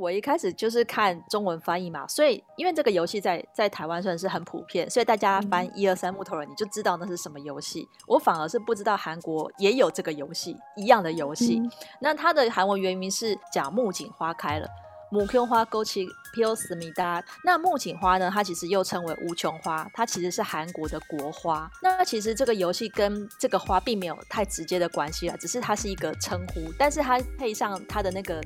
我一开始就是看中文翻译嘛，所以因为这个游戏在在台湾算是很普遍，所以大家翻一二三木头人，你就知道那是什么游戏。我反而是不知道韩国也有这个游戏一样的游戏。嗯、那它的韩文原名是讲木槿花开了，木槿花勾起 piosmida。那木槿花呢，它其实又称为无穷花，它其实是韩国的国花。那其实这个游戏跟这个花并没有太直接的关系了，只是它是一个称呼，但是它配上它的那个。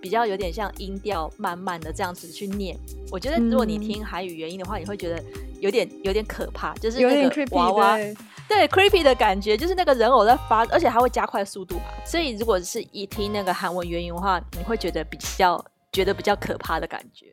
比较有点像音调慢慢的这样子去念，我觉得如果你听韩语原音的话，嗯、你会觉得有点有点可怕，就是那个娃娃，对，对 creepy 的感觉，就是那个人偶在发，而且还会加快速度嘛。所以如果是一听那个韩文原音的话，你会觉得比较觉得比较可怕的感觉。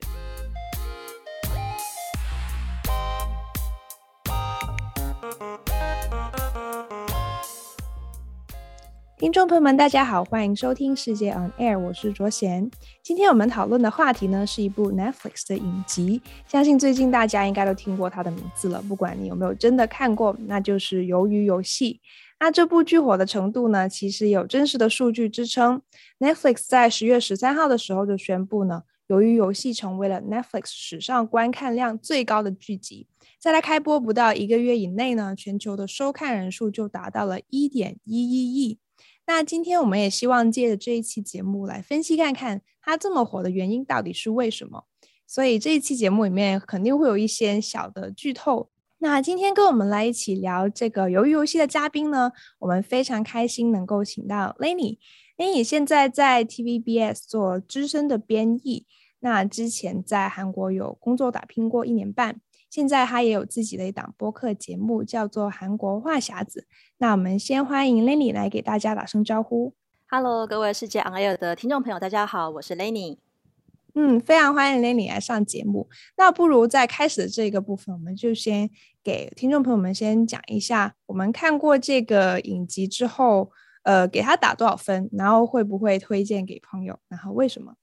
听众朋友们，大家好，欢迎收听世界 On Air，我是卓贤。今天我们讨论的话题呢，是一部 Netflix 的影集，相信最近大家应该都听过它的名字了。不管你有没有真的看过，那就是《鱿鱼游戏》。那这部剧火的程度呢，其实有真实的数据支撑。Netflix 在十月十三号的时候就宣布呢，《鱿鱼游戏》成为了 Netflix 史上观看量最高的剧集。在它开播不到一个月以内呢，全球的收看人数就达到了一点一一亿。那今天我们也希望借着这一期节目来分析看看它这么火的原因到底是为什么。所以这一期节目里面肯定会有一些小的剧透。那今天跟我们来一起聊这个鱿鱼游戏的嘉宾呢，我们非常开心能够请到 Lenny。Lenny 现在在 TVBS 做资深的编译，那之前在韩国有工作打拼过一年半。现在他也有自己的一档播客节目，叫做《韩国话匣子》。那我们先欢迎 Lenny 来给大家打声招呼。Hello，各位世界 On Air 的听众朋友，大家好，我是 Lenny。嗯，非常欢迎 Lenny 来上节目。那不如在开始的这个部分，我们就先给听众朋友们先讲一下，我们看过这个影集之后，呃，给他打多少分，然后会不会推荐给朋友，然后为什么？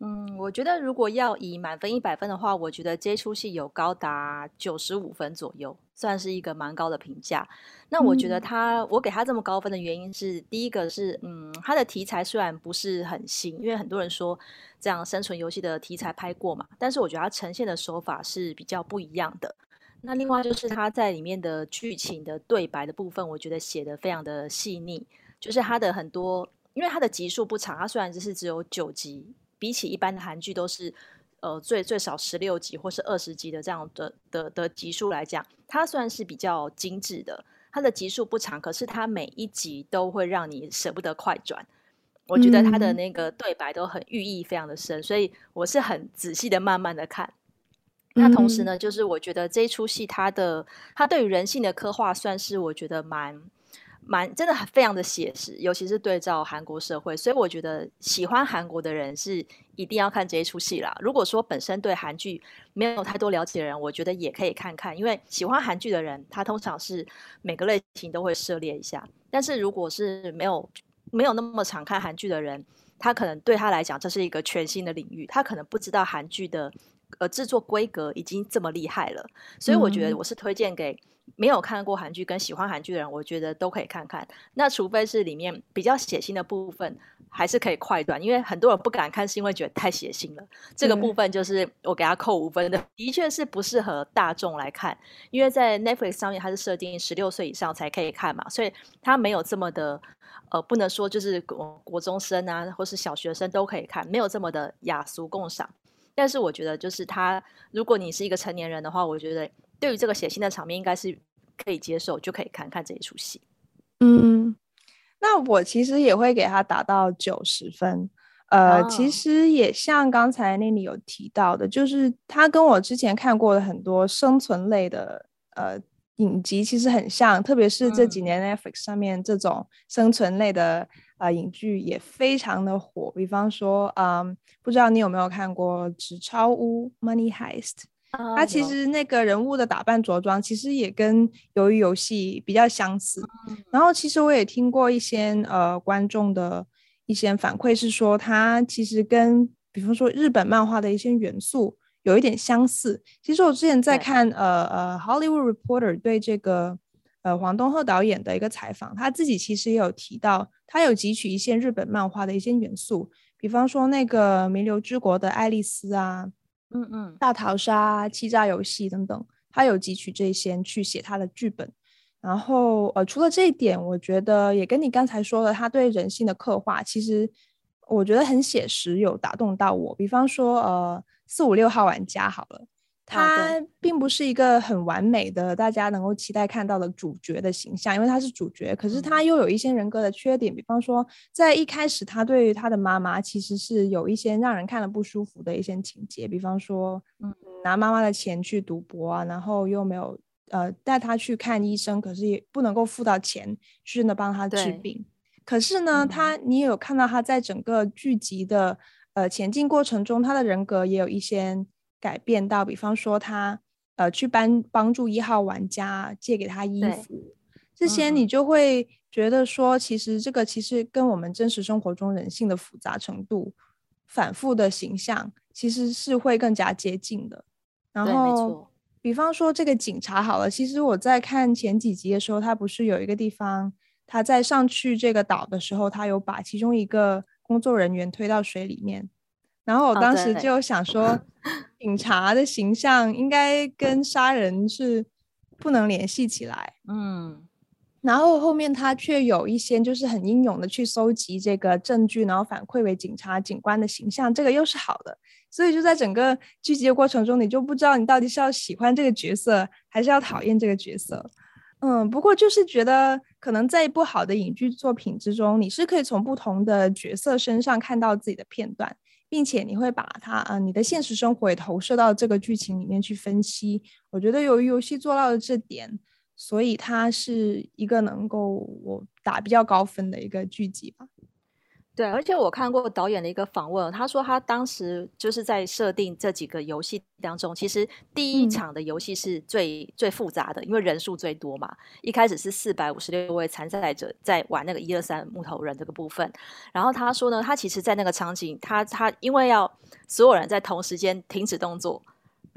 嗯，我觉得如果要以满分一百分的话，我觉得这出戏有高达九十五分左右，算是一个蛮高的评价。那我觉得他，我给他这么高分的原因是，第一个是，嗯，他的题材虽然不是很新，因为很多人说这样生存游戏的题材拍过嘛，但是我觉得他呈现的手法是比较不一样的。那另外就是他在里面的剧情的对白的部分，我觉得写的非常的细腻，就是他的很多，因为他的集数不长，他虽然只是只有九集。比起一般的韩剧都是，呃，最最少十六集或是二十集的这样的的的集数来讲，它算是比较精致的。它的集数不长，可是它每一集都会让你舍不得快转。我觉得它的那个对白都很寓意非常的深，所以我是很仔细的慢慢的看。那同时呢，就是我觉得这一出戏它的它对于人性的刻画算是我觉得蛮。蛮真的很非常的写实，尤其是对照韩国社会，所以我觉得喜欢韩国的人是一定要看这一出戏啦。如果说本身对韩剧没有太多了解的人，我觉得也可以看看，因为喜欢韩剧的人，他通常是每个类型都会涉猎一下。但是如果是没有没有那么常看韩剧的人，他可能对他来讲这是一个全新的领域，他可能不知道韩剧的呃制作规格已经这么厉害了。所以我觉得我是推荐给。没有看过韩剧跟喜欢韩剧的人，我觉得都可以看看。那除非是里面比较血腥的部分，还是可以快转，因为很多人不敢看，是因为觉得太血腥了。这个部分就是我给他扣五分的，的确是不适合大众来看，因为在 Netflix 上面它是设定十六岁以上才可以看嘛，所以它没有这么的呃，不能说就是国国中生啊，或是小学生都可以看，没有这么的雅俗共赏。但是我觉得，就是他，如果你是一个成年人的话，我觉得。对于这个血腥的场面，应该是可以接受，就可以看看这一出戏。嗯，那我其实也会给他打到九十分。呃，哦、其实也像刚才那里有提到的，就是他跟我之前看过的很多生存类的呃影集其实很像，特别是这几年 Netflix 上面这种生存类的呃影剧也非常的火。比方说，嗯，不知道你有没有看过《纸钞屋》（Money Heist）？它其实那个人物的打扮着装，其实也跟《鱿鱼游戏》比较相似。然后，其实我也听过一些呃观众的一些反馈，是说它其实跟比方说日本漫画的一些元素有一点相似。其实我之前在看呃呃《Hollywood Reporter》对这个呃黄东赫导演的一个采访，他自己其实也有提到，他有汲取一些日本漫画的一些元素。比方说那个《弥留之国》的爱丽丝啊，嗯嗯，大逃杀、欺诈游戏等等，他有汲取这些去写他的剧本。然后呃，除了这一点，我觉得也跟你刚才说的，他对人性的刻画，其实我觉得很写实，有打动到我。比方说呃，四五六号玩家好了。他并不是一个很完美的，大家能够期待看到的主角的形象，因为他是主角，可是他又有一些人格的缺点，比方说在一开始，他对于他的妈妈其实是有一些让人看了不舒服的一些情节，比方说，嗯，拿妈妈的钱去赌博啊，然后又没有呃带他去看医生，可是也不能够付到钱去真的帮他治病。可是呢，嗯、他你也有看到他在整个剧集的呃前进过程中，他的人格也有一些。改变到，比方说他呃去帮帮助一号玩家借给他衣服，这些你就会觉得说，其实这个其实跟我们真实生活中人性的复杂程度、反复的形象，其实是会更加接近的。然后，比方说这个警察好了，其实我在看前几集的时候，他不是有一个地方，他在上去这个岛的时候，他有把其中一个工作人员推到水里面。然后我当时就想说，警察的形象应该跟杀人是不能联系起来。嗯，然后后面他却有一些就是很英勇的去搜集这个证据，然后反馈为警察警官的形象，这个又是好的。所以就在整个剧集的过程中，你就不知道你到底是要喜欢这个角色，还是要讨厌这个角色。嗯，不过就是觉得可能在一部好的影剧作品之中，你是可以从不同的角色身上看到自己的片段。并且你会把它啊、呃，你的现实生活也投射到这个剧情里面去分析。我觉得由于游戏做到了这点，所以它是一个能够我打比较高分的一个剧集吧。对，而且我看过导演的一个访问，他说他当时就是在设定这几个游戏当中，其实第一场的游戏是最、嗯、最复杂的，因为人数最多嘛。一开始是四百五十六位参赛者在玩那个一二三木头人这个部分，然后他说呢，他其实，在那个场景，他他因为要所有人在同时间停止动作。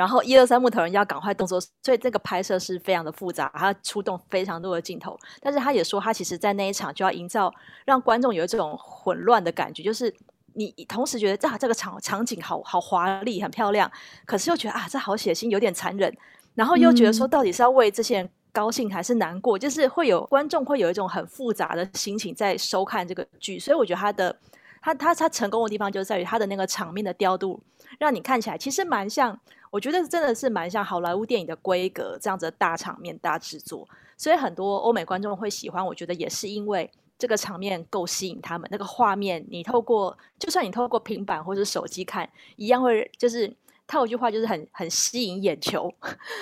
然后一二三木头人要赶快动作，所以这个拍摄是非常的复杂，他出动非常多的镜头。但是他也说，他其实在那一场就要营造让观众有这种混乱的感觉，就是你同时觉得、啊、这个场场景好好华丽、很漂亮，可是又觉得啊这好血腥、有点残忍，然后又觉得说到底是要为这些人高兴还是难过，就是会有观众会有一种很复杂的心情在收看这个剧。所以我觉得他的他他他成功的地方就在于他的那个场面的调度，让你看起来其实蛮像。我觉得真的是蛮像好莱坞电影的规格这样子的大场面、大制作，所以很多欧美观众会喜欢。我觉得也是因为这个场面够吸引他们，那个画面你透过就算你透过平板或者手机看，一样会就是套一句话，就是很很吸引眼球，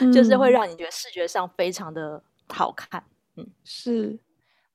嗯、就是会让你觉得视觉上非常的好看。嗯，是。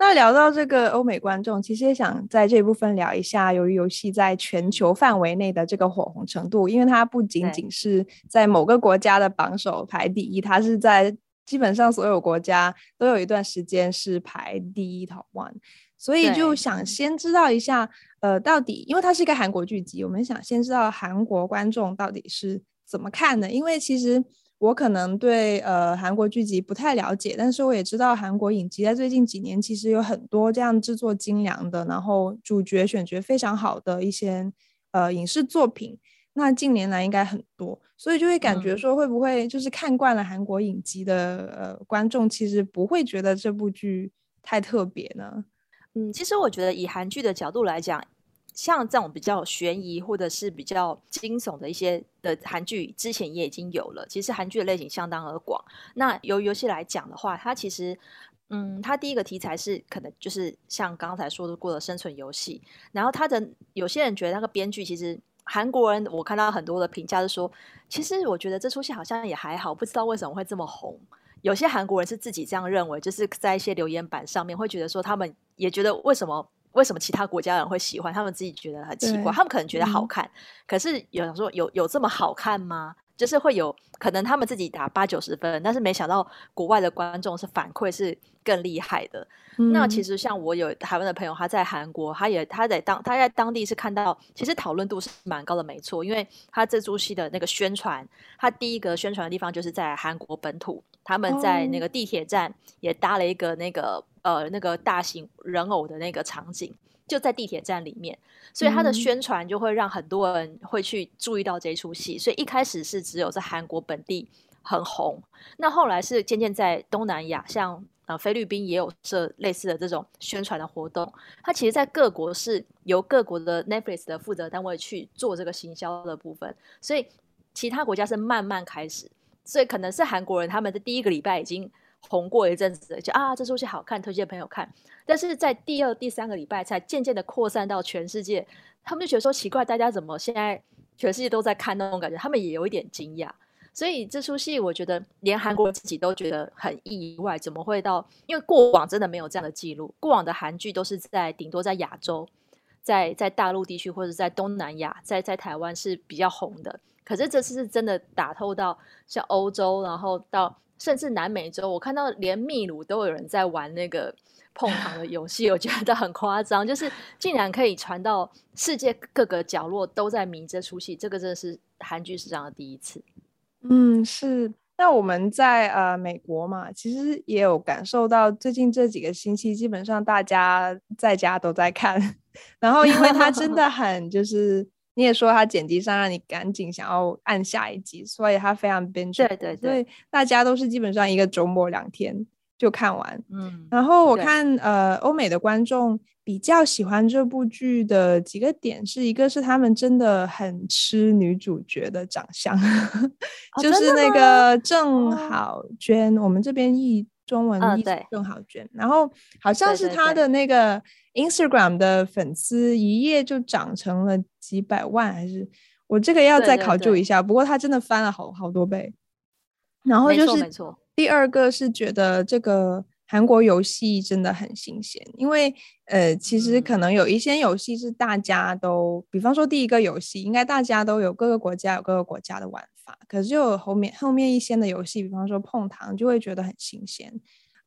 那聊到这个欧美观众，其实也想在这一部分聊一下，由于游戏在全球范围内的这个火红程度，因为它不仅仅是在某个国家的榜首排第一，它是在基本上所有国家都有一段时间是排第一 top one，所以就想。先知道一下，呃，到底因为它是一个韩国剧集，我们想先知道韩国观众到底是怎么看的，因为其实。我可能对呃韩国剧集不太了解，但是我也知道韩国影集在最近几年其实有很多这样制作精良的，然后主角选角非常好的一些呃影视作品。那近年来应该很多，所以就会感觉说会不会就是看惯了韩国影集的呃观众，其实不会觉得这部剧太特别呢？嗯，其实我觉得以韩剧的角度来讲。像这种比较悬疑或者是比较惊悚的一些的韩剧，之前也已经有了。其实韩剧的类型相当而广。那由游戏来讲的话，它其实，嗯，它第一个题材是可能就是像刚才说的过的生存游戏。然后它的有些人觉得那个编剧其实韩国人，我看到很多的评价是说，其实我觉得这出戏好像也还好，不知道为什么会这么红。有些韩国人是自己这样认为，就是在一些留言板上面会觉得说，他们也觉得为什么。为什么其他国家人会喜欢？他们自己觉得很奇怪，他们可能觉得好看，嗯、可是有人说有有这么好看吗？就是会有可能他们自己打八九十分，但是没想到国外的观众是反馈是更厉害的。嗯、那其实像我有台湾的朋友，他在韩国，他也他在当他在当地是看到，其实讨论度是蛮高的，没错，因为他这出戏的那个宣传，他第一个宣传的地方就是在韩国本土，他们在那个地铁站也搭了一个那个。呃，那个大型人偶的那个场景，就在地铁站里面，所以它的宣传就会让很多人会去注意到这出戏。所以一开始是只有在韩国本地很红，那后来是渐渐在东南亚，像呃菲律宾也有这类似的这种宣传的活动。它其实，在各国是由各国的 Netflix 的负责单位去做这个行销的部分，所以其他国家是慢慢开始。所以可能是韩国人他们的第一个礼拜已经红过一阵子，就啊这出戏好看，推荐朋友看。但是在第二、第三个礼拜才渐渐的扩散到全世界，他们就觉得说奇怪，大家怎么现在全世界都在看那种感觉，他们也有一点惊讶。所以这出戏我觉得连韩国自己都觉得很意外，怎么会到？因为过往真的没有这样的记录，过往的韩剧都是在顶多在亚洲，在在大陆地区或者在东南亚，在在台湾是比较红的。可是这次是真的打透到像欧洲，然后到甚至南美洲，我看到连秘鲁都有人在玩那个。碰 糖的游戏，我觉得很夸张，就是竟然可以传到世界各个角落都在迷这出戏，这个真的是韩剧史上的第一次。嗯，是。那我们在呃美国嘛，其实也有感受到，最近这几个星期基本上大家在家都在看，然后因为它真的 很就是你也说他剪辑上让你赶紧想要按下一集，所以他非常 binge。对对对，所以大家都是基本上一个周末两天。就看完，嗯，然后我看，呃，欧美的观众比较喜欢这部剧的几个点，是一个是他们真的很吃女主角的长相，哦、就是那个郑好娟，哦、我们这边译中文译更好娟，然后好像是他的那个 Instagram 的粉丝一夜就涨成了几百万，还是我这个要再考究一下，不过他真的翻了好好多倍，然后就是。第二个是觉得这个韩国游戏真的很新鲜，因为呃，其实可能有一些游戏是大家都，比方说第一个游戏，应该大家都有各个国家有各个国家的玩法，可是就有后面后面一些的游戏，比方说碰糖，就会觉得很新鲜。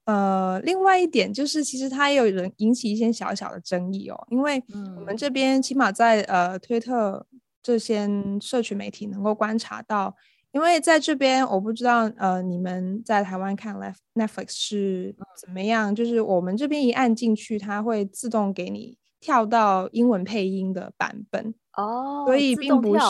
呃，另外一点就是，其实它也有人引起一些小小的争议哦，因为我们这边起码在呃推特这些社群媒体能够观察到。因为在这边，我不知道，呃，你们在台湾看 Netflix 是怎么样？就是我们这边一按进去，它会自动给你跳到英文配音的版本哦，所以并不是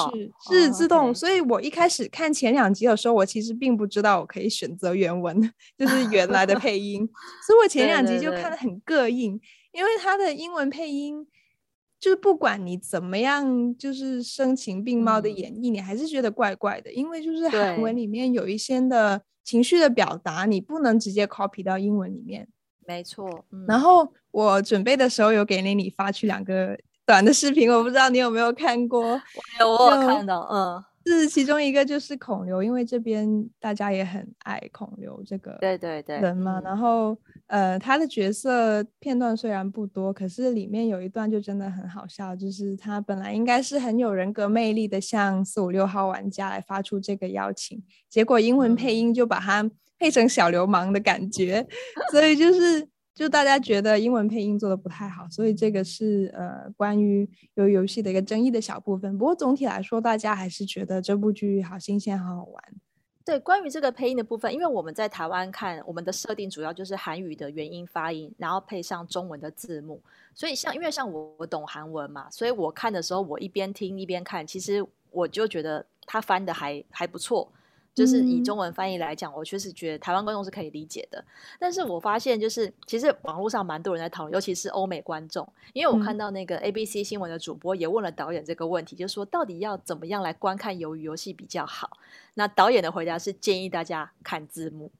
是自动。所以我一开始看前两集的时候，我其实并不知道我可以选择原文，就是原来的配音，所以我前两集就看得很膈应，因为它的英文配音。就是不管你怎么样，就是声情并茂的演绎，嗯、你还是觉得怪怪的，因为就是韩文里面有一些的情绪的表达，你不能直接 copy 到英文里面。没错。嗯、然后我准备的时候有给你你发去两个短的视频，我不知道你有没有看过。我有，我有看到，嗯。是其中一个，就是孔刘，因为这边大家也很爱孔刘这个对对对人嘛。然后呃，他的角色片段虽然不多，可是里面有一段就真的很好笑，就是他本来应该是很有人格魅力的，向四五六号玩家来发出这个邀请，结果英文配音就把他配成小流氓的感觉，所以就是。就大家觉得英文配音做的不太好，所以这个是呃关于游游戏的一个争议的小部分。不过总体来说，大家还是觉得这部剧好新鲜，好好玩。对，关于这个配音的部分，因为我们在台湾看，我们的设定主要就是韩语的原音发音，然后配上中文的字幕。所以像因为像我我懂韩文嘛，所以我看的时候我一边听一边看，其实我就觉得他翻的还还不错。就是以中文翻译来讲，我确实觉得台湾观众是可以理解的。但是我发现，就是其实网络上蛮多人在讨论，尤其是欧美观众，因为我看到那个 ABC 新闻的主播也问了导演这个问题，就是说到底要怎么样来观看鱿鱼游戏比较好？那导演的回答是建议大家看字幕，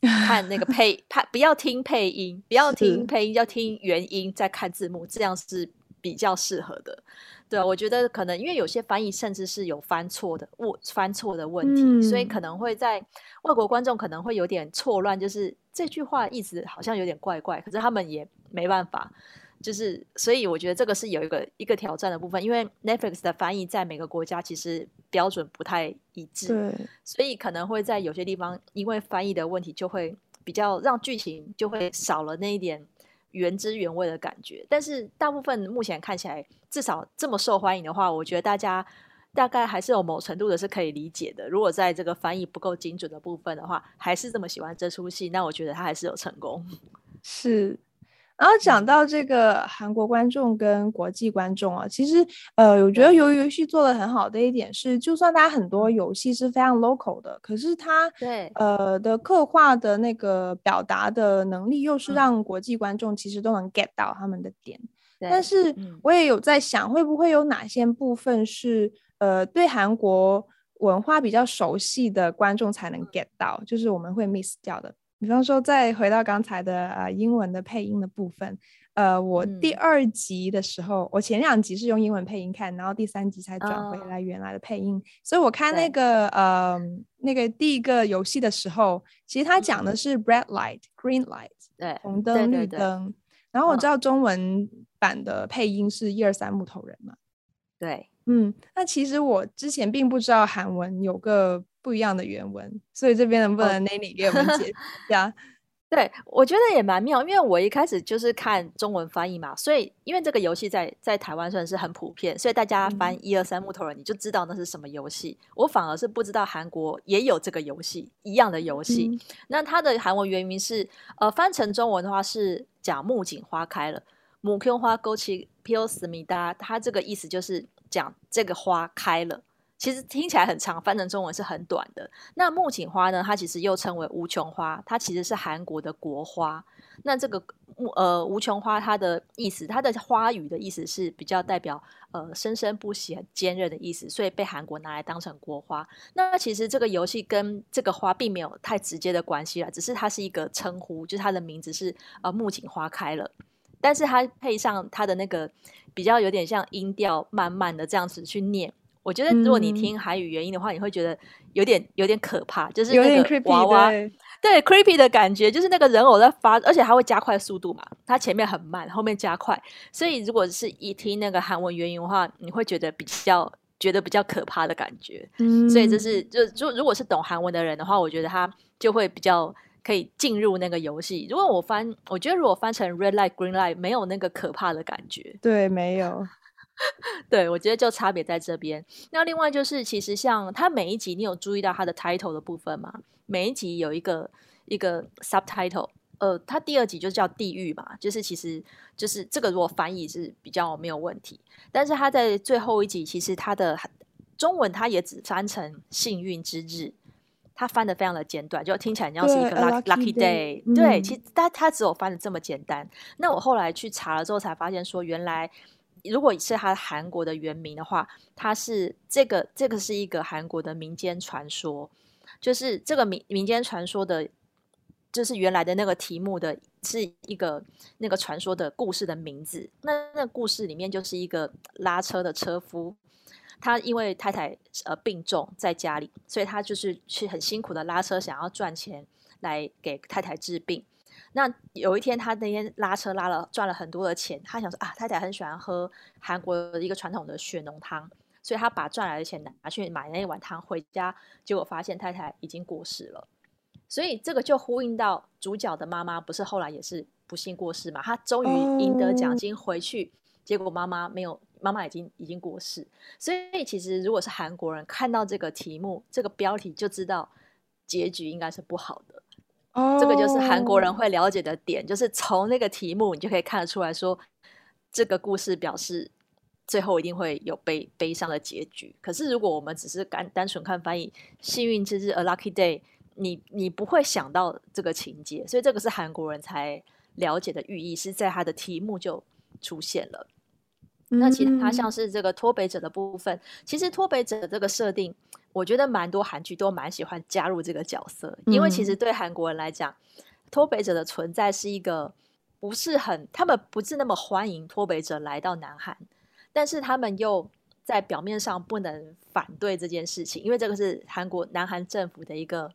看那个 配，他不要听配音，不要听配音，要听原音再看字幕，这样是比较适合的。对啊，我觉得可能因为有些翻译甚至是有翻错的误翻错的问题，嗯、所以可能会在外国观众可能会有点错乱，就是这句话意思好像有点怪怪，可是他们也没办法，就是所以我觉得这个是有一个一个挑战的部分，因为 Netflix 的翻译在每个国家其实标准不太一致，所以可能会在有些地方因为翻译的问题就会比较让剧情就会少了那一点。原汁原味的感觉，但是大部分目前看起来，至少这么受欢迎的话，我觉得大家大概还是有某程度的是可以理解的。如果在这个翻译不够精准的部分的话，还是这么喜欢这出戏，那我觉得他还是有成功。是，然后讲到这个韩国观众跟国际观众啊，其实呃，我觉得鱿鱼游戏做的很好的一点是，就算它很多游戏是非常 local 的，可是它对。呃的刻画的那个表达的能力，又是让国际观众其实都能 get 到他们的点。嗯、但是我也有在想，会不会有哪些部分是呃对韩国文化比较熟悉的观众才能 get 到，就是我们会 miss 掉的。比方说，再回到刚才的呃英文的配音的部分，呃，我第二集的时候，嗯、我前两集是用英文配音看，然后第三集才转回来原来的配音。哦、所以我看那个呃那个第一个游戏的时候，其实它讲的是 red light、嗯、green light，对，红灯、绿灯。然后我知道中文版的配音是一二三木头人嘛，对，嗯，那其实我之前并不知道韩文有个。不一样的原文，所以这边能不能 Nanny 给我们解释 一下？对，我觉得也蛮妙，因为我一开始就是看中文翻译嘛，所以因为这个游戏在在台湾算是很普遍，所以大家翻一二三木头人，你就知道那是什么游戏。嗯、我反而是不知道韩国也有这个游戏一样的游戏。嗯、那它的韩文原名是呃，翻成中文的话是讲木槿花开了，木槿花勾起 piosmida，它这个意思就是讲这个花开了。其实听起来很长，翻成中文是很短的。那木槿花呢？它其实又称为无穷花，它其实是韩国的国花。那这个木呃无穷花，它的意思，它的花语的意思是比较代表呃生生不息、很坚韧的意思，所以被韩国拿来当成国花。那其实这个游戏跟这个花并没有太直接的关系了，只是它是一个称呼，就是它的名字是呃木槿花开了，但是它配上它的那个比较有点像音调慢慢的这样子去念。我觉得如果你听韩语原音的话，嗯、你会觉得有点有点可怕，就是那个娃娃，对，creepy 的感觉，就是那个人偶在发，而且还会加快速度嘛，它前面很慢，后面加快，所以如果是一听那个韩文原音的话，你会觉得比较觉得比较可怕的感觉。嗯，所以这是就就如果是懂韩文的人的话，我觉得他就会比较可以进入那个游戏。如果我翻，我觉得如果翻成 red light green light，没有那个可怕的感觉。对，没有。对，我觉得就差别在这边。那另外就是，其实像它每一集，你有注意到它的 title 的部分吗？每一集有一个一个 subtitle，呃，它第二集就叫地狱嘛，就是其实就是这个如果翻译是比较没有问题。但是它在最后一集，其实它的中文它也只翻成幸运之日，它翻的非常的简短，就听起来像是一个 lucky, lucky day。嗯、对，其实它它只有翻的这么简单。那我后来去查了之后，才发现说原来。如果是他韩国的原名的话，他是这个这个是一个韩国的民间传说，就是这个民民间传说的，就是原来的那个题目的是一个那个传说的故事的名字。那那故事里面就是一个拉车的车夫，他因为太太呃病重在家里，所以他就是去很辛苦的拉车，想要赚钱来给太太治病。那有一天，他那天拉车拉了赚了很多的钱，他想说啊，太太很喜欢喝韩国的一个传统的血浓汤，所以他把赚来的钱拿去买那一碗汤回家，结果发现太太已经过世了。所以这个就呼应到主角的妈妈，不是后来也是不幸过世嘛？他终于赢得奖金回去，结果妈妈没有，妈妈已经已经过世。所以其实如果是韩国人看到这个题目、这个标题，就知道结局应该是不好的。这个就是韩国人会了解的点，就是从那个题目，你就可以看得出来说，这个故事表示最后一定会有悲悲伤的结局。可是如果我们只是单单纯看翻译“幸运之日 ”（A Lucky Day），你你不会想到这个情节，所以这个是韩国人才了解的寓意，是在他的题目就出现了。那其他像是这个脱北者的部分，其实脱北者的这个设定，我觉得蛮多韩剧都蛮喜欢加入这个角色，因为其实对韩国人来讲，脱北者的存在是一个不是很，他们不是那么欢迎脱北者来到南韩，但是他们又在表面上不能反对这件事情，因为这个是韩国南韩政府的一个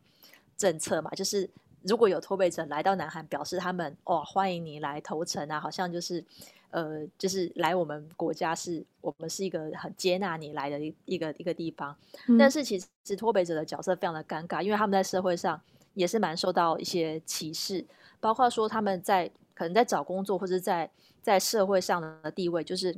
政策嘛，就是如果有脱北者来到南韩，表示他们哦欢迎你来投诚啊，好像就是。呃，就是来我们国家是，我们是一个很接纳你来的一一个一个地方。嗯、但是其实脱北者的角色非常的尴尬，因为他们在社会上也是蛮受到一些歧视，包括说他们在可能在找工作或者在在社会上的地位，就是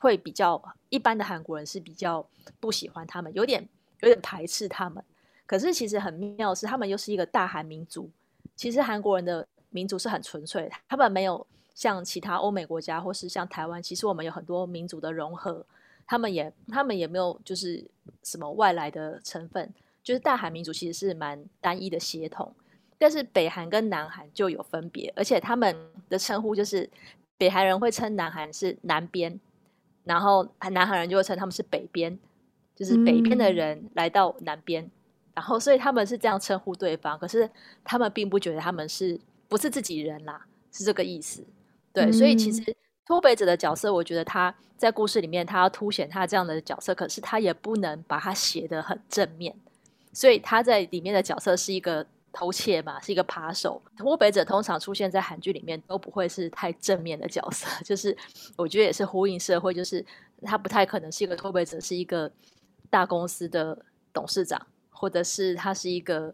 会比较一般的韩国人是比较不喜欢他们，有点有点排斥他们。可是其实很妙的是，他们又是一个大韩民族。其实韩国人的民族是很纯粹的，他们没有。像其他欧美国家或是像台湾，其实我们有很多民族的融合，他们也他们也没有就是什么外来的成分，就是大韩民族其实是蛮单一的血统。但是北韩跟南韩就有分别，而且他们的称呼就是北韩人会称南韩是南边，然后南韩人就会称他们是北边，就是北边的人来到南边，嗯、然后所以他们是这样称呼对方，可是他们并不觉得他们是不是自己人啦，是这个意思。对，嗯、所以其实脱北者的角色，我觉得他在故事里面他要凸显他这样的角色，可是他也不能把他写得很正面，所以他在里面的角色是一个。偷窃嘛，是一个扒手。脱北者通常出现在韩剧里面都不会是太正面的角色，就是我觉得也是呼应社会，就是他不太可能是一个脱北者，是一个大公司的董事长，或者是他是一个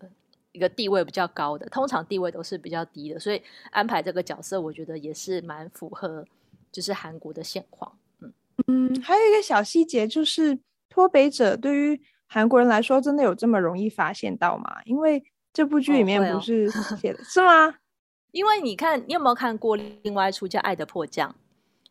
一个地位比较高的，通常地位都是比较低的，所以安排这个角色，我觉得也是蛮符合就是韩国的现况。嗯嗯，还有一个小细节就是脱北者对于韩国人来说，真的有这么容易发现到吗？因为这部剧里面不是 写的、哦哦、是吗？因为你看，你有没有看过另外一出叫《爱的迫降》？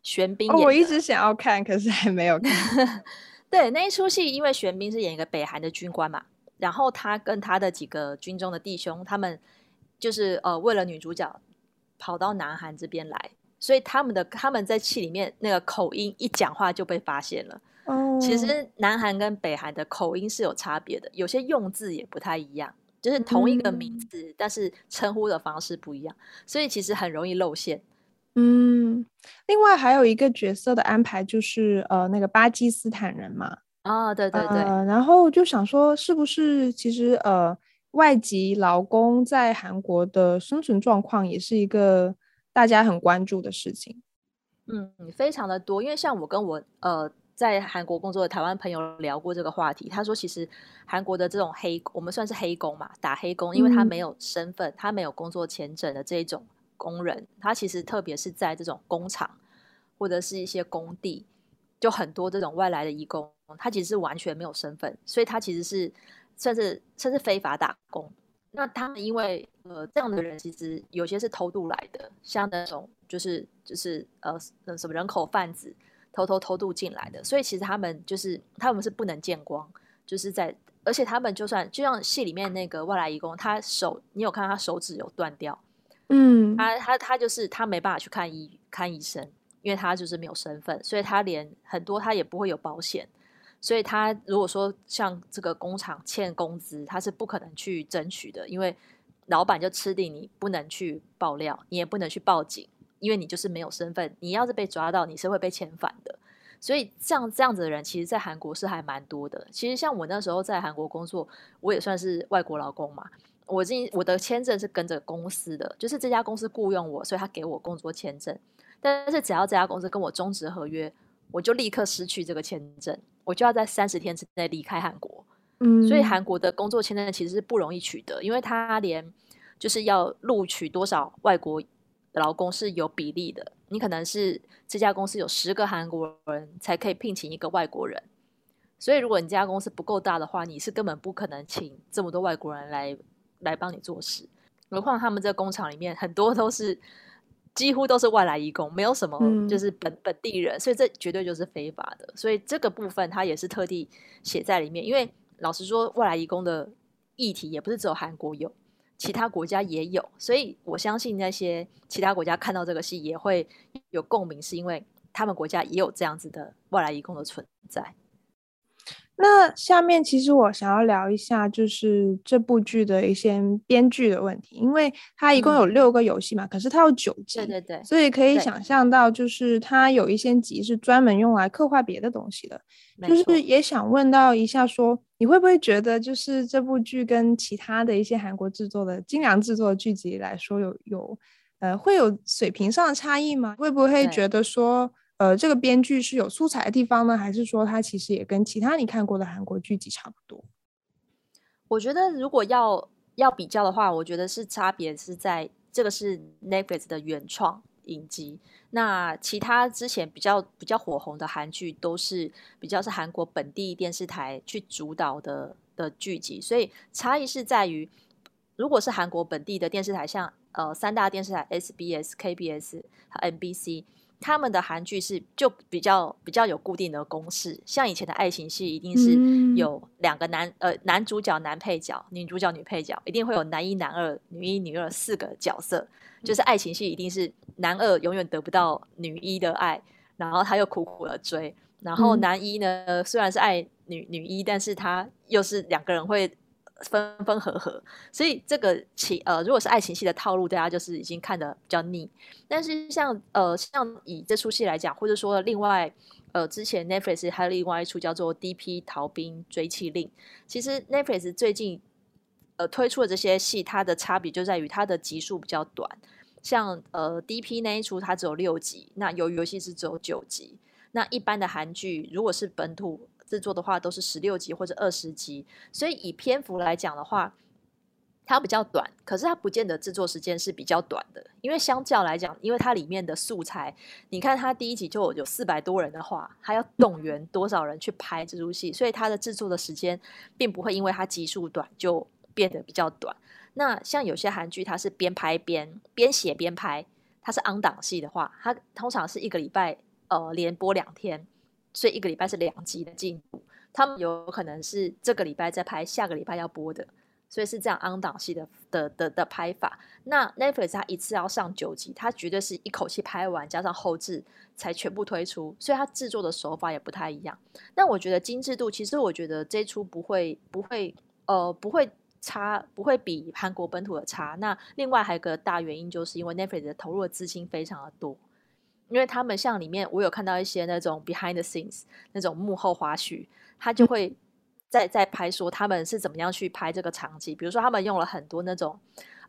玄彬、哦，我一直想要看，可是还没有看。对，那一出戏，因为玄彬是演一个北韩的军官嘛，然后他跟他的几个军中的弟兄，他们就是呃为了女主角跑到南韩这边来，所以他们的他们在戏里面那个口音一讲话就被发现了。哦，其实南韩跟北韩的口音是有差别的，有些用字也不太一样。就是同一个名字，嗯、但是称呼的方式不一样，所以其实很容易露馅。嗯，另外还有一个角色的安排就是呃那个巴基斯坦人嘛。啊、哦，对对对、呃。然后就想说，是不是其实呃外籍劳工在韩国的生存状况也是一个大家很关注的事情？嗯，非常的多，因为像我跟我呃。在韩国工作的台湾朋友聊过这个话题，他说其实韩国的这种黑，我们算是黑工嘛，打黑工，因为他没有身份，他没有工作签证的这一种工人，他其实特别是在这种工厂或者是一些工地，就很多这种外来的移工，他其实是完全没有身份，所以他其实是算是算是非法打工。那他们因为呃这样的人其实有些是偷渡来的，像那种就是就是呃什么人口贩子。偷偷偷渡进来的，所以其实他们就是他们是不能见光，就是在，而且他们就算就像戏里面那个外来移工，他手你有看到他手指有断掉，嗯，他他他就是他没办法去看医看医生，因为他就是没有身份，所以他连很多他也不会有保险，所以他如果说像这个工厂欠工资，他是不可能去争取的，因为老板就吃定你不能去爆料，你也不能去报警。因为你就是没有身份，你要是被抓到，你是会被遣返的。所以像这样子的人，其实，在韩国是还蛮多的。其实像我那时候在韩国工作，我也算是外国劳工嘛。我进我的签证是跟着公司的，就是这家公司雇佣我，所以他给我工作签证。但是只要这家公司跟我终止合约，我就立刻失去这个签证，我就要在三十天之内离开韩国。嗯，所以韩国的工作签证其实是不容易取得，因为他连就是要录取多少外国。劳工是有比例的，你可能是这家公司有十个韩国人才可以聘请一个外国人，所以如果你这家公司不够大的话，你是根本不可能请这么多外国人来来帮你做事。何况他们这个工厂里面很多都是几乎都是外来移工，没有什么就是本、嗯、本地人，所以这绝对就是非法的。所以这个部分他也是特地写在里面，因为老实说，外来移工的议题也不是只有韩国有。其他国家也有，所以我相信那些其他国家看到这个戏也会有共鸣，是因为他们国家也有这样子的外来移工的存在。那下面其实我想要聊一下，就是这部剧的一些编剧的问题，因为它一共有六个游戏嘛，嗯、可是它有九集，对对对，所以可以想象到，就是它有一些集是专门用来刻画别的东西的。就是也想问到一下说，说你会不会觉得，就是这部剧跟其他的一些韩国制作的精良制作的剧集来说有，有有呃会有水平上的差异吗？会不会觉得说？呃，这个编剧是有素材的地方呢，还是说它其实也跟其他你看过的韩国剧集差不多？我觉得如果要要比较的话，我觉得是差别是在这个是 Netflix 的原创影集，那其他之前比较比较火红的韩剧都是比较是韩国本地电视台去主导的的剧集，所以差异是在于，如果是韩国本地的电视台，像呃三大电视台 SBS、KBS 和 MBC。他们的韩剧是就比较比较有固定的公式，像以前的爱情戏，一定是有两个男、嗯、呃男主角、男配角、女主角、女配角，一定会有男一、男二、女一、女二四个角色。就是爱情戏一定是男二永远得不到女一的爱，然后他又苦苦的追，然后男一呢、嗯、虽然是爱女女一，但是他又是两个人会。分分合合，所以这个情呃，如果是爱情戏的套路，大家就是已经看得比较腻。但是像呃，像以这出戏来讲，或者说另外呃，之前 Netflix 还有另外一出叫做《D.P. 逃兵追缉令》，其实 Netflix 最近呃推出的这些戏，它的差别就在于它的集数比较短。像呃 D.P. 那一出它只有六集，那由于游戏是只有九集。那一般的韩剧如果是本土。制作的话都是十六集或者二十集，所以以篇幅来讲的话，它比较短。可是它不见得制作时间是比较短的，因为相较来讲，因为它里面的素材，你看它第一集就有四百多人的话，它要动员多少人去拍这出戏，所以它的制作的时间并不会因为它集数短就变得比较短。那像有些韩剧，它是边拍边边写边拍，它是 on 档戏的话，它通常是一个礼拜呃连播两天。所以一个礼拜是两集的进度，他们有可能是这个礼拜在拍，下个礼拜要播的，所以是这样 on 档戏的的的的拍法。那 Netflix 它一次要上九集，它绝对是一口气拍完，加上后制才全部推出，所以它制作的手法也不太一样。那我觉得精致度，其实我觉得这出不会不会呃不会差，不会比韩国本土的差。那另外还有一个大原因，就是因为 Netflix 的投入的资金非常的多。因为他们像里面，我有看到一些那种 behind the scenes 那种幕后花絮，他就会在在拍说他们是怎么样去拍这个场景。比如说，他们用了很多那种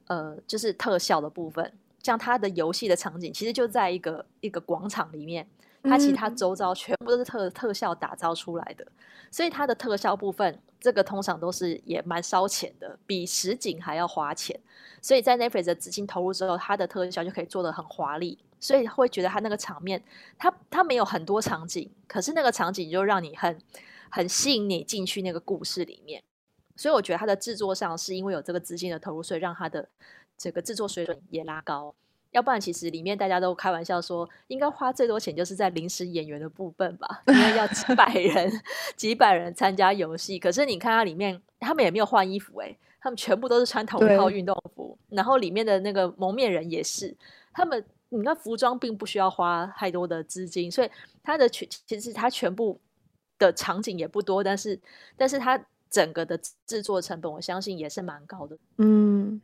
呃，就是特效的部分，像他的游戏的场景，其实就在一个一个广场里面，它其他周遭全部都是特特效打造出来的，所以它的特效部分，这个通常都是也蛮烧钱的，比实景还要花钱。所以在 Netflix 的资金投入之后，它的特效就可以做得很华丽。所以会觉得他那个场面，他他没有很多场景，可是那个场景就让你很很吸引你进去那个故事里面。所以我觉得他的制作上是因为有这个资金的投入，所以让他的整个制作水准也拉高。要不然其实里面大家都开玩笑说，应该花最多钱就是在临时演员的部分吧，因为要几百人 几百人参加游戏。可是你看它里面，他们也没有换衣服诶、欸，他们全部都是穿同一套运动服，然后里面的那个蒙面人也是他们。你看服装并不需要花太多的资金，所以它的全其实它全部的场景也不多，但是但是它整个的制作成本，我相信也是蛮高的。嗯，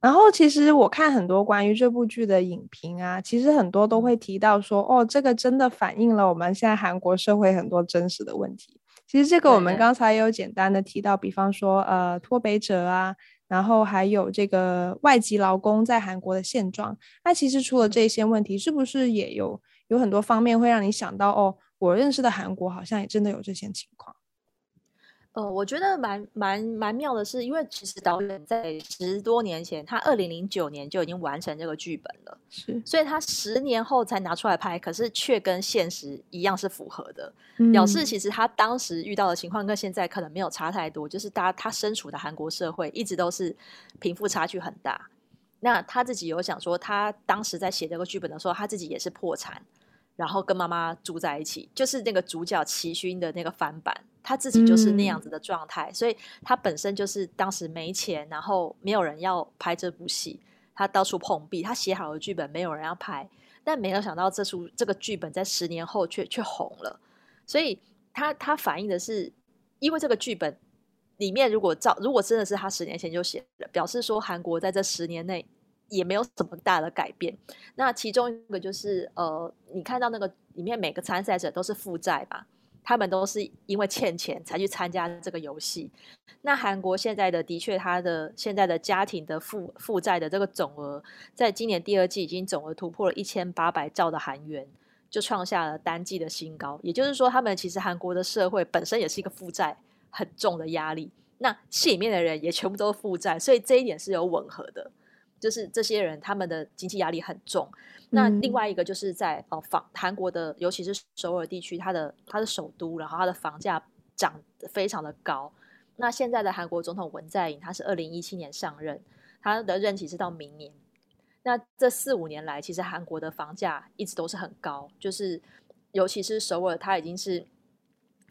然后其实我看很多关于这部剧的影评啊，其实很多都会提到说，哦，这个真的反映了我们现在韩国社会很多真实的问题。其实这个我们刚才也有简单的提到，比方说呃脱北者啊。然后还有这个外籍劳工在韩国的现状，那其实除了这些问题，是不是也有有很多方面会让你想到哦，我认识的韩国好像也真的有这些情况。呃，我觉得蛮蛮蛮妙的是，因为其实导演在十多年前，他二零零九年就已经完成这个剧本了，是，所以他十年后才拿出来拍，可是却跟现实一样是符合的，嗯、表示其实他当时遇到的情况跟现在可能没有差太多，就是大家他身处的韩国社会一直都是贫富差距很大。那他自己有想说，他当时在写这个剧本的时候，他自己也是破产。然后跟妈妈住在一起，就是那个主角齐勋的那个翻版，他自己就是那样子的状态，嗯、所以他本身就是当时没钱，然后没有人要拍这部戏，他到处碰壁，他写好的剧本没有人要拍，但没有想到这出这个剧本在十年后却却红了，所以他他反映的是，因为这个剧本里面如果照如果真的是他十年前就写了，表示说韩国在这十年内。也没有什么大的改变。那其中一个就是，呃，你看到那个里面每个参赛者都是负债吧？他们都是因为欠钱才去参加这个游戏。那韩国现在的的确，他的现在的家庭的负负债的这个总额，在今年第二季已经总额突破了一千八百兆的韩元，就创下了单季的新高。也就是说，他们其实韩国的社会本身也是一个负债很重的压力。那戏里面的人也全部都是负债，所以这一点是有吻合的。就是这些人，他们的经济压力很重。那另外一个就是在哦房韩国的，尤其是首尔地区，它的它的首都，然后它的房价涨得非常的高。那现在的韩国总统文在寅，他是二零一七年上任，他的任期是到明年。那这四五年来，其实韩国的房价一直都是很高，就是尤其是首尔，它已经是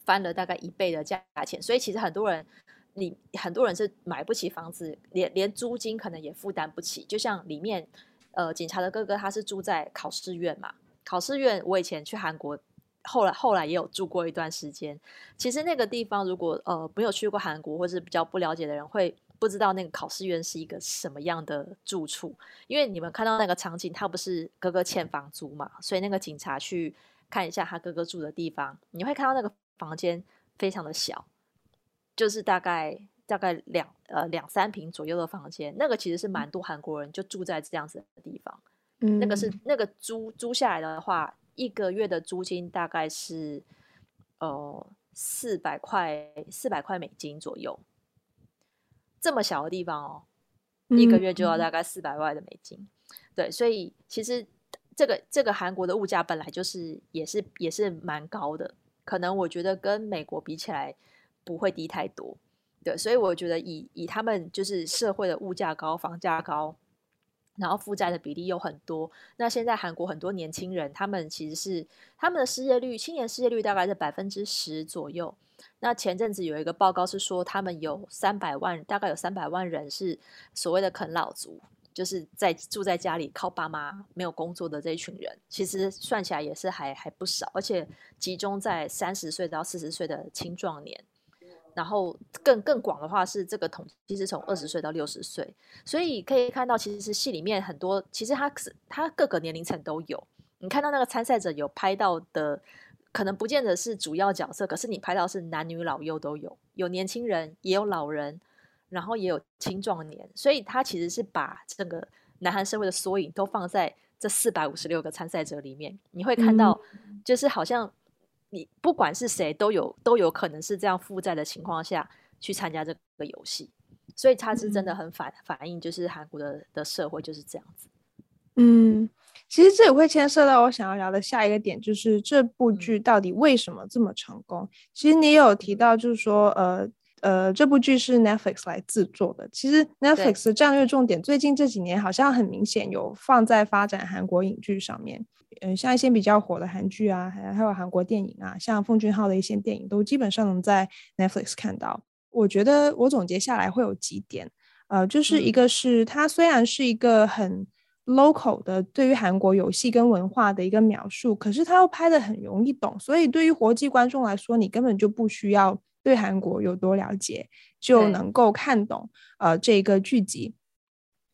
翻了大概一倍的价钱，所以其实很多人，你很多人是买不起房子，连连租金可能也负担不起。就像里面，呃，警察的哥哥他是住在考试院嘛，考试院我以前去韩国，后来后来也有住过一段时间。其实那个地方，如果呃没有去过韩国或是比较不了解的人会。不知道那个考试院是一个什么样的住处，因为你们看到那个场景，他不是哥哥欠房租嘛，所以那个警察去看一下他哥哥住的地方，你会看到那个房间非常的小，就是大概大概两呃两三平左右的房间，那个其实是蛮多韩国人就住在这样子的地方，嗯，那个是那个租租下来的话，一个月的租金大概是呃四百块四百块美金左右。这么小的地方哦，一个月就要大概四百万的美金，嗯，对，所以其实这个这个韩国的物价本来就是也是也是蛮高的，可能我觉得跟美国比起来不会低太多，对，所以我觉得以以他们就是社会的物价高、房价高，然后负债的比例又很多，那现在韩国很多年轻人，他们其实是他们的失业率，青年失业率大概是百分之十左右。那前阵子有一个报告是说，他们有三百万，大概有三百万人是所谓的啃老族，就是在住在家里靠爸妈没有工作的这一群人，其实算起来也是还还不少，而且集中在三十岁到四十岁的青壮年，然后更更广的话是这个统计是从二十岁到六十岁，所以可以看到，其实戏里面很多，其实他是他各个年龄层都有，你看到那个参赛者有拍到的。可能不见得是主要角色，可是你拍到是男女老幼都有，有年轻人，也有老人，然后也有青壮年，所以他其实是把这个南韩社会的缩影都放在这四百五十六个参赛者里面。你会看到，就是好像你不管是谁，都有都有可能是这样负债的情况下去参加这个游戏，所以它是真的很反反映，就是韩国的的社会就是这样子。嗯。其实这也会牵涉到我想要聊的下一个点，就是这部剧到底为什么这么成功？其实你有提到，就是说，呃呃，这部剧是 Netflix 来制作的。其实 Netflix 的战略重点最近这几年好像很明显有放在发展韩国影剧上面。嗯、呃，像一些比较火的韩剧啊，还还有韩国电影啊，像奉俊昊的一些电影，都基本上能在 Netflix 看到。我觉得我总结下来会有几点，呃，就是一个是它虽然是一个很 local 的对于韩国游戏跟文化的一个描述，可是它又拍的很容易懂，所以对于国际观众来说，你根本就不需要对韩国有多了解，就能够看懂呃这个剧集。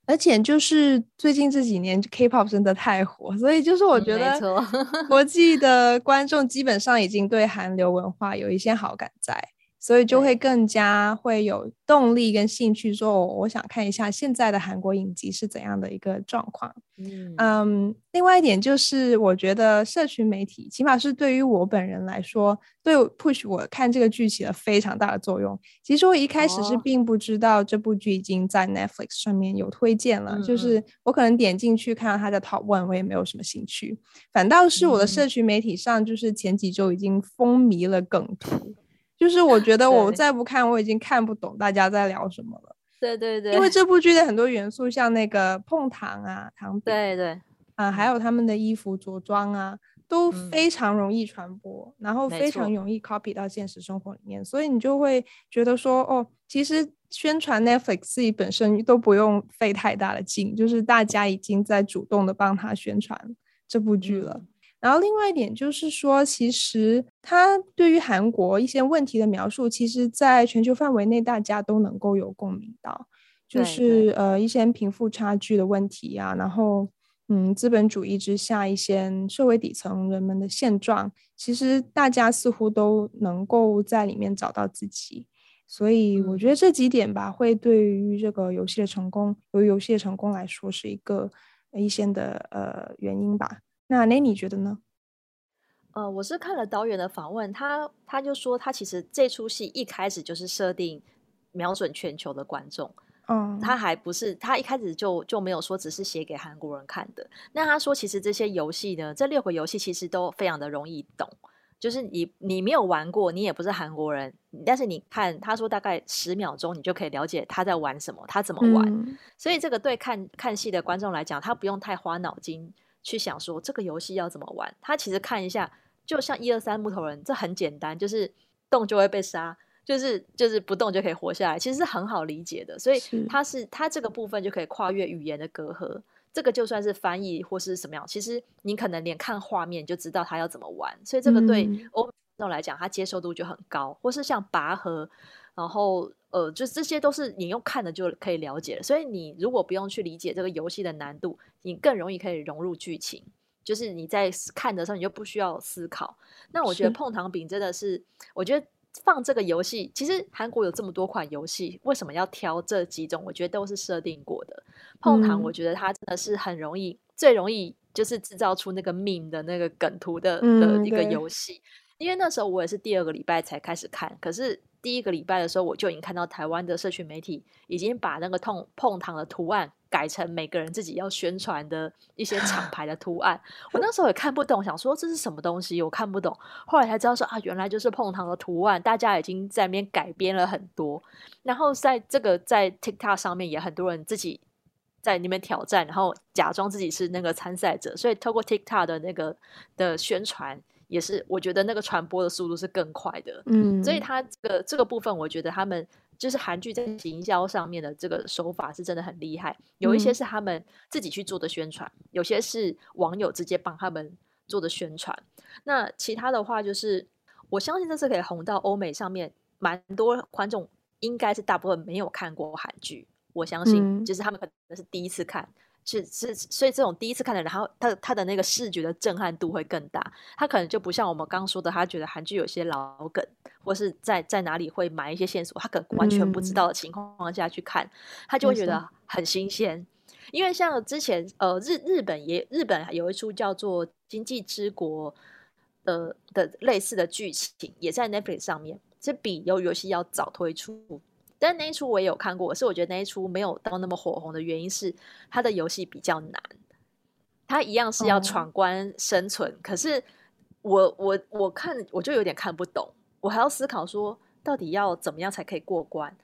而且就是最近这几年 K-pop 真的太火，所以就是我觉得 国际的观众基本上已经对韩流文化有一些好感在。所以就会更加会有动力跟兴趣，说我想看一下现在的韩国影集是怎样的一个状况。嗯，嗯，另外一点就是，我觉得社群媒体，起码是对于我本人来说，对 push 我看这个剧起了非常大的作用。其实我一开始是并不知道这部剧已经在 Netflix 上面有推荐了，嗯，就是我可能点进去看到它的 Top One，我也没有什么兴趣。反倒是我的社群媒体上，就是前几周已经风靡了梗图。就是我觉得我再不看，我已经看不懂大家在聊什么了。对对对，因为这部剧的很多元素，像那个碰糖啊、糖饼，对对啊，还有他们的衣服着装啊，都非常容易传播，嗯，然后非常容易 copy 到现实生活里面，所以你就会觉得说，哦，其实宣传 Netflix 自己本身都不用费太大的劲，就是大家已经在主动的帮他宣传这部剧了。嗯然后另外一点就是说，其实他对于韩国一些问题的描述，其实在全球范围内大家都能够有共鸣到，就是呃一些贫富差距的问题啊，然后嗯资本主义之下一些社会底层人们的现状，其实大家似乎都能够在里面找到自己，所以我觉得这几点吧，会对于这个游戏的成功，由于游戏的成功来说，是一个一些的呃原因吧。那那你觉得呢？呃，我是看了导演的访问，他他就说，他其实这出戏一开始就是设定瞄准全球的观众，嗯，他还不是他一开始就就没有说只是写给韩国人看的。那他说，其实这些游戏呢，这六个游戏其实都非常的容易懂，就是你你没有玩过，你也不是韩国人，但是你看他说大概十秒钟，你就可以了解他在玩什么，他怎么玩。嗯、所以这个对看看戏的观众来讲，他不用太花脑筋去想说这个游戏要怎么玩。他其实看一下，就像一二三木头人，这很简单，就是动就会被杀，就是就是不动就可以活下来，其实是很好理解的。所以他是他这个部分就可以跨越语言的隔阂。这个就算是翻译或是什么样，其实你可能连看画面就知道他要怎么玩，所以这个对欧美观众来讲，他接受度就很高。或是像拔河，然后呃，就这些都是你用看的就可以了解了。所以你如果不用去理解这个游戏的难度，你更容易可以融入剧情。就是你在看的时候，你就不需要思考。那我觉得碰糖饼真的是，是我觉得。放这个游戏，其实韩国有这么多款游戏，为什么要挑这几种？我觉得都是设定过的。碰糖，我觉得它真的是很容易，嗯、最容易就是制造出那个 meme 的那个梗图的、嗯、的一个游戏。因为那时候我也是第二个礼拜才开始看，可是第一个礼拜的时候，我就已经看到台湾的社群媒体已经把那个碰碰糖的图案改成每个人自己要宣传的一些厂牌的图案。我那时候也看不懂，想说这是什么东西，我看不懂。后来才知道说啊，原来就是碰糖的图案，大家已经在那边改编了很多。然后在这个在 TikTok 上面也很多人自己在那边挑战，然后假装自己是那个参赛者，所以透过 TikTok 的那个的宣传。也是，我觉得那个传播的速度是更快的，嗯，所以他这个这个部分，我觉得他们就是韩剧在行销上面的这个手法是真的很厉害。有一些是他们自己去做的宣传，有些是网友直接帮他们做的宣传。那其他的话，就是我相信这次可以红到欧美上面，蛮多观众应该是大部分没有看过韩剧，我相信就是他们可能是第一次看。是是，所以这种第一次看的人，然后他他的那个视觉的震撼度会更大。他可能就不像我们刚刚说的，他觉得韩剧有些老梗，或是在在哪里会埋一些线索，他可能完全不知道的情况下去看，嗯、他就会觉得很新鲜。因为像之前呃日日本也日本有一出叫做《经济之国》的的类似的剧情，也在 Netflix 上面，是比鱿鱼游戏要早推出。但那一出我也有看过，可是我觉得那一出没有到那么火红的原因是，它的游戏比较难，它一样是要闯关生存，嗯、可是我我我看我就有点看不懂，我还要思考说到底要怎么样才可以过关，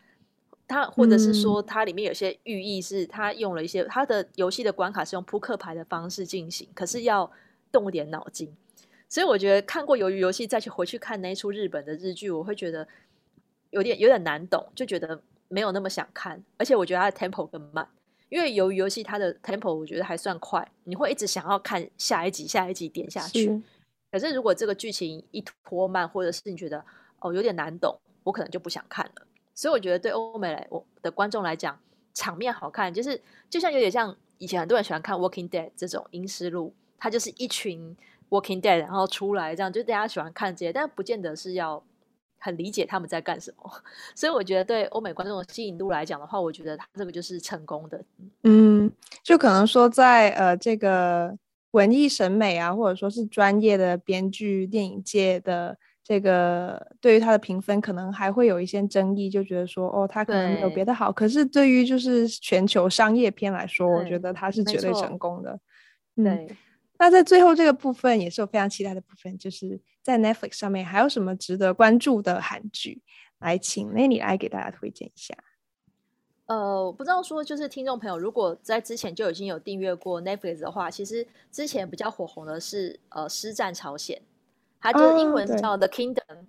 它或者是说它里面有些寓意是它用了一些它的游戏的关卡是用扑克牌的方式进行，可是要动点脑筋，所以我觉得看过鱿鱼游戏再去回去看那一出日本的日剧，我会觉得。有点有点难懂，就觉得没有那么想看，而且我觉得它的 tempo 更慢，因为由于游戏它的 tempo 我觉得还算快，你会一直想要看下一集，下一集点下去。是。可是如果这个剧情一拖慢，或者是你觉得哦有点难懂，我可能就不想看了。所以我觉得对欧美来我的观众来讲，场面好看，就是就像有点像以前很多人喜欢看《Walking Dead》这种《阴尸路》，它就是一群 Walking Dead 然后出来这样，就大家喜欢看这些，但不见得是要。很理解他们在干什么，所以我觉得对欧美观众的吸引度来讲的话，我觉得他这个就是成功的。嗯，就可能说在呃这个文艺审美啊，或者说是专业的编剧、电影界的这个对于他的评分，可能还会有一些争议，就觉得说哦，他可能没有别的好。可是对于就是全球商业片来说，我觉得他是绝对成功的。对。嗯那在最后这个部分也是我非常期待的部分，就是在 Netflix 上面还有什么值得关注的韩剧？来，请 Nanny 来给大家推荐一下。呃，我不知道说，就是听众朋友如果在之前就已经有订阅过 Netflix 的话，其实之前比较火红的是呃《师战朝鲜》，它就是英文叫 The Kingdom，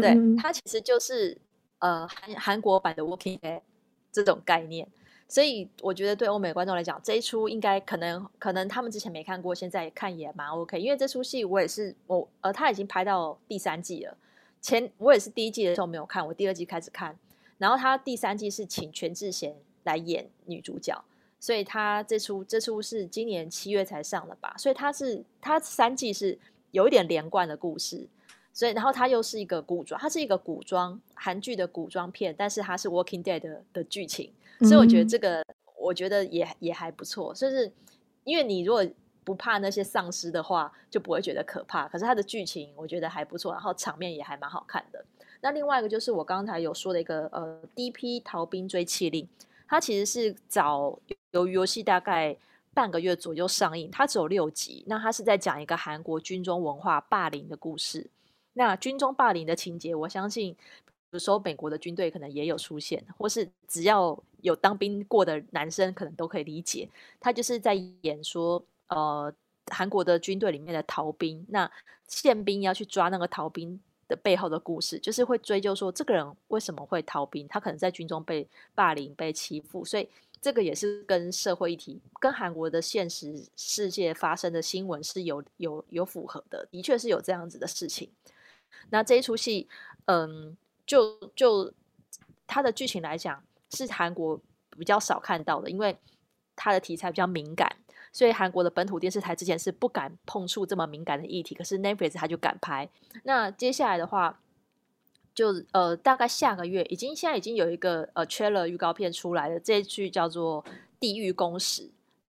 对，它其实就是呃韩韩国版的 Walking Dead 这种概念。所以我觉得对欧美观众来讲，这一出应该可能可能他们之前没看过，现在看也蛮 OK。因为这出戏我也是我呃，他已经拍到第三季了。前我也是第一季的时候没有看，我第二季开始看。然后他第三季是请全智贤来演女主角，所以他这出这出是今年七月才上的吧？所以他是他三季是有一点连贯的故事。所以然后他又是一个古装，他是一个古装韩剧的古装片，但是他是 Walking Dead 的的剧情。所以我觉得这个，我觉得也也还不错。就是因为你如果不怕那些丧尸的话，就不会觉得可怕。可是它的剧情我觉得还不错，然后场面也还蛮好看的。那另外一个就是我刚才有说的一个呃，D.P. 逃兵追缉令，它其实是早由于游戏大概半个月左右上映，它只有六集。那它是在讲一个韩国军中文化霸凌的故事。那军中霸凌的情节，我相信有时候美国的军队可能也有出现，或是只要有当兵过的男生，可能都可以理解。他就是在演说，呃，韩国的军队里面的逃兵，那宪兵要去抓那个逃兵的背后的故事，就是会追究说这个人为什么会逃兵，他可能在军中被霸凌、被欺负，所以。这个也是跟社会议题、跟韩国的现实世界发生的新闻是有有有符合的，的确是有这样子的事情。那这一出戏，嗯，就就它的剧情来讲，是韩国比较少看到的，因为它的题材比较敏感，所以韩国的本土电视台之前是不敢碰触这么敏感的议题，可是 Netflix 它就敢拍。那接下来的话。就呃，大概下个月已经现在已经有一个呃 trailer 预告片出来了，这一剧叫做《地狱公使》，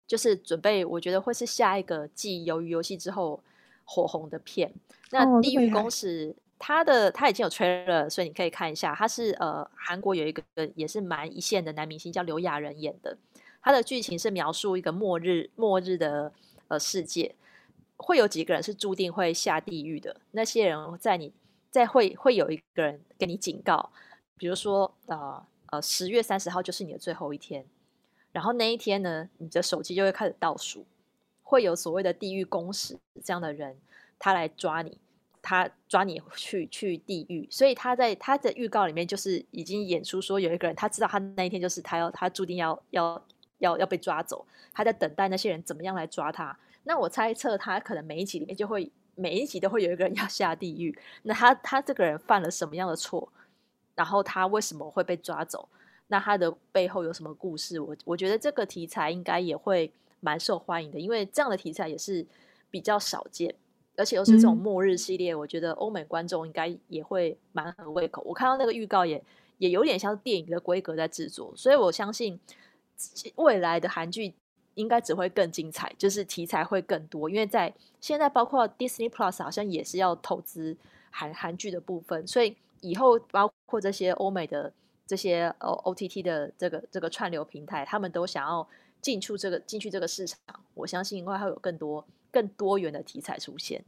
就是准备我觉得会是下一个继《鱿鱼游戏》之后火红的片。那《地狱公使》哦、它的它已经有 trailer，所以你可以看一下。它是呃韩国有一个也是蛮一线的男明星叫刘亚仁演的，他的剧情是描述一个末日末日的呃世界，会有几个人是注定会下地狱的，那些人在你。在会会有一个人给你警告，比如说呃呃十月三十号就是你的最后一天，然后那一天呢，你的手机就会开始倒数，会有所谓的地狱公使这样的人，他来抓你，他抓你去去地狱，所以他在他的预告里面就是已经演出说有一个人他知道他那一天就是他要他注定要要要要被抓走，他在等待那些人怎么样来抓他。那我猜测他可能每一集里面就会。每一集都会有一个人要下地狱，那他他这个人犯了什么样的错？然后他为什么会被抓走？那他的背后有什么故事？我我觉得这个题材应该也会蛮受欢迎的，因为这样的题材也是比较少见，而且又是这种末日系列，嗯、我觉得欧美观众应该也会蛮合胃口。我看到那个预告也也有点像电影的规格在制作，所以我相信未来的韩剧。应该只会更精彩，就是题材会更多，因为在现在包括 Disney Plus 好像也是要投资韩韩剧的部分，所以以后包括这些欧美的这些呃 OTT 的这个这个串流平台，他们都想要进出这个进去这个市场，我相信应该会有更多更多元的题材出现。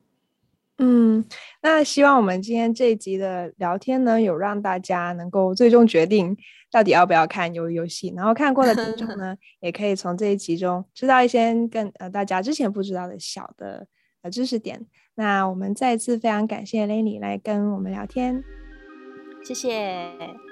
嗯，那希望我们今天这一集的聊天呢，有让大家能够最终决定到底要不要看鱿鱼游戏。然后看过的听众呢，也可以从这一集中知道一些更呃大家之前不知道的小的呃知识点。那我们再次非常感谢 Lenny 来跟我们聊天，谢谢。